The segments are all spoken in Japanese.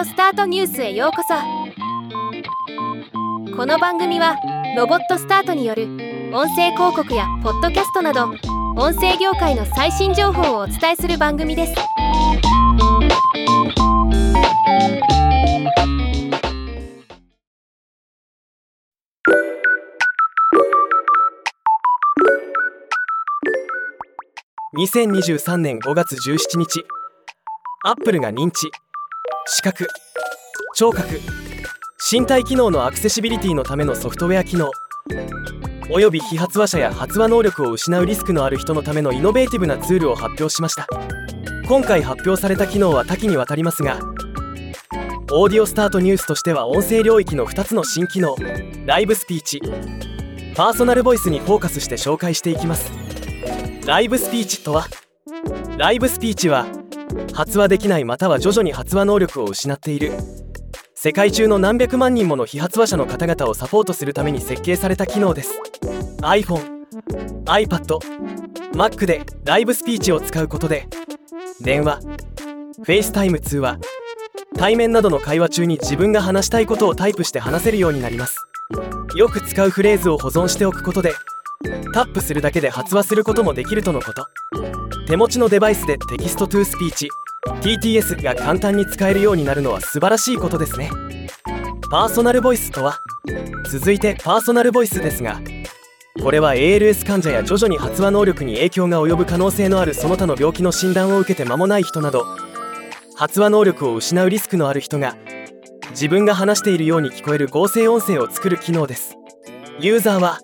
オスタートニュースへようこそ。この番組はロボットスタートによる音声広告やポッドキャストなど音声業界の最新情報をお伝えする番組です。2023年5月17日アップルが認知。視覚聴覚身体機能のアクセシビリティのためのソフトウェア機能および非発話者や発話能力を失うリスクのある人のためのイノベーティブなツールを発表しました。今回発表された機能は多岐にわたりますがオーディオスタートニュースとしては音声領域の2つの新機能ライブスピーチパーソナルボイスにフォーカスして紹介していきます。ライブスピーチとはライブスピーチは発話できないまたは徐々に発話能力を失っている。世界中の何百万人もの非発話者の方々をサポートするために設計された機能です。iPhone、iPad、Mac でライブスピーチを使うことで電話、FaceTime 通話対面などの会話中に自分が話したいことをタイプして話せるようになります。よく使うフレーズを保存しておくことでタップするだけで発話することもできるとのこと。手持ちのデバイスで Text to Speech。TTS が簡単に使えるようになるのは素晴らしいことですね。 Personal Voice とは？続いて Personal Voice ですがこれは ALS 患者や徐々に発話能力に影響が及ぶ可能性のあるその他の病気の診断を受けて間もない人など発話能力を失うリスクのある人が自分が話しているように聞こえる合成音声を作る機能です。ユーザーは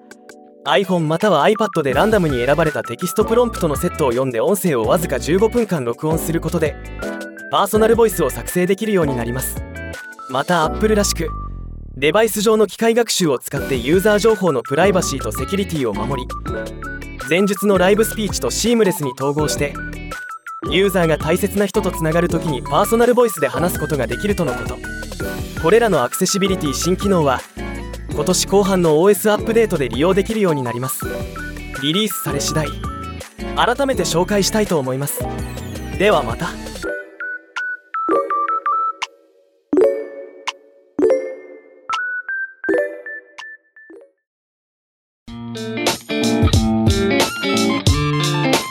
iPhone または iPad でランダムに選ばれたテキストプロンプトのセットを読んで音声をわずか15分間録音することで Personal Voice を作成できるようになります。また Apple らしくデバイス上の機械学習を使ってユーザー情報のプライバシーとセキュリティを守り前述の Live Speech とシームレスに統合してユーザーが大切な人とつながる時にパーソナルボイスで話すことができるとのこと。これらのアクセシビリティ新機能は今年後半の OS アップデートで利用できるようになります。リリースされ次第。改めて紹介したいと思います。ではまた。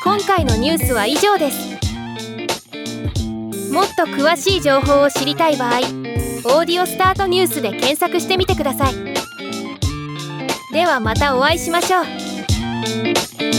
今回のニュースは以上です。もっと詳しい情報を知りたい場合「オーディオスタートニュース」で検索してみてください。ではまたお会いしましょう。